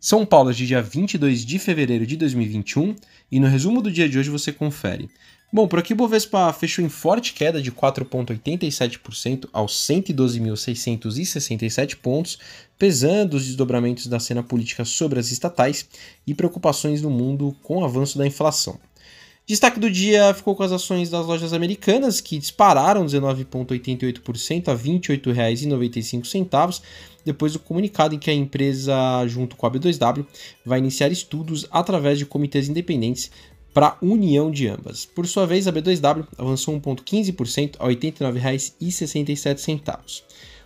São Paulo é de dia 22 de fevereiro de 2021 e no resumo do dia de hoje você confere. Bom, por aqui o Bovespa fechou em forte queda de 4,87% aos 112.667 pontos, pesando os desdobramentos da cena política sobre as estatais e preocupações no mundo com o avanço da inflação. Destaque do dia ficou com as ações das lojas americanas, que dispararam 19,88% a R$ 28,95, depois do comunicado em que a empresa, junto com a B2W, vai iniciar estudos através de comitês independentes para a união de ambas. Por sua vez, a B2W avançou 1,15% a R$ 89,67.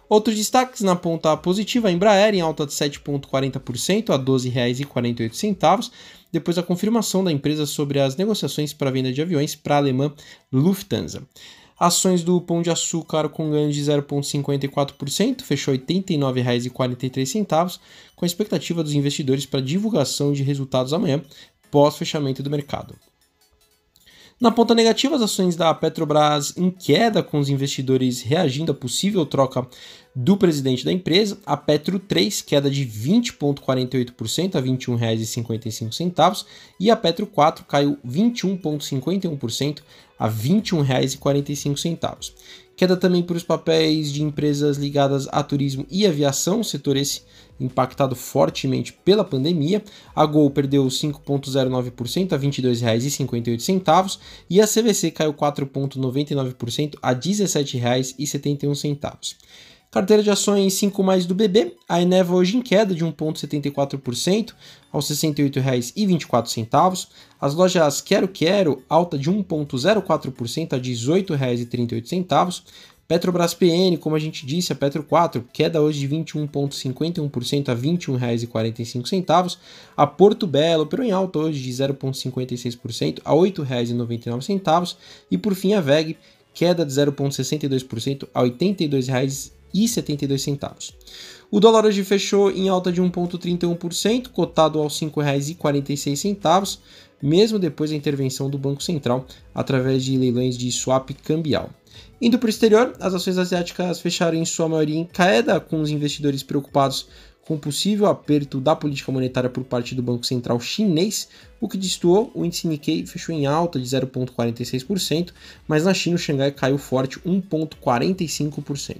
Outros destaques na ponta positiva, a Embraer em alta de 7,40% a R$ 12,48, depois da confirmação da empresa sobre as negociações para venda de aviões para a alemã Lufthansa. Ações do Pão de Açúcar com ganho de 0,54%, fechou R$ 89,43, com a expectativa dos investidores para divulgação de resultados amanhã, pós-fechamento do mercado. Na ponta negativa, as ações da Petrobras em queda, com os investidores reagindo à possível troca do presidente da empresa. A Petro 3, queda de 20,48% a R$ 21,55. E a Petro 4 caiu 21,51% a R$ 21,45. Queda também para os papéis de empresas ligadas a turismo e aviação, setor esse impactado fortemente pela pandemia. A Gol perdeu 5,09% a R$ 22,58 e a CVC caiu 4,99% a R$ 17,71. Carteira de ações 5 mais do BB, a Eneva hoje em queda de 1,74% aos R$ 68,24. As lojas Quero Quero, alta de 1,04% a R$ 18,38. Petrobras PN, como a gente disse, a Petro 4, queda hoje de 21,51% a R$ 21,45. A Porto Belo operou em alta hoje de 0,56% a R$ 8,99. E por fim a VEG, queda de 0,62% a R$ 82,72. O dólar hoje fechou em alta de 1,31%, cotado aos R$ 5,46, mesmo depois da intervenção do Banco Central através de leilões de swap cambial. Indo para o exterior, as ações asiáticas fecharam em sua maioria em queda, com os investidores preocupados com possível aperto da política monetária por parte do Banco Central chinês, o que destoou, o índice Nikkei fechou em alta de 0,46%, mas na China o Xangai caiu forte 1,45%.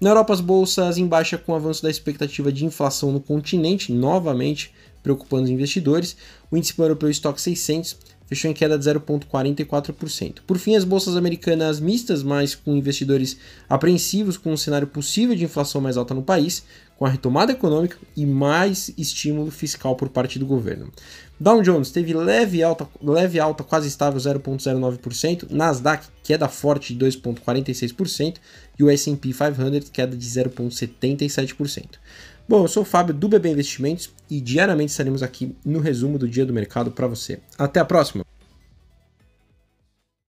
Na Europa as bolsas em baixa com o avanço da expectativa de inflação no continente, novamente preocupando os investidores, o índice europeu Stock 600 fechou em queda de 0,44%. Por fim, as bolsas americanas mistas, mas com investidores apreensivos com um cenário possível de inflação mais alta no país, com a retomada econômica e mais estímulo fiscal por parte do governo. Dow Jones teve leve alta, leve alta quase estável 0,09%, Nasdaq queda forte de 2,46% e o S&P 500 queda de 0,77%. Bom, eu sou o Fábio do BB Investimentos e diariamente estaremos aqui no resumo do dia do mercado para você. Até a próxima!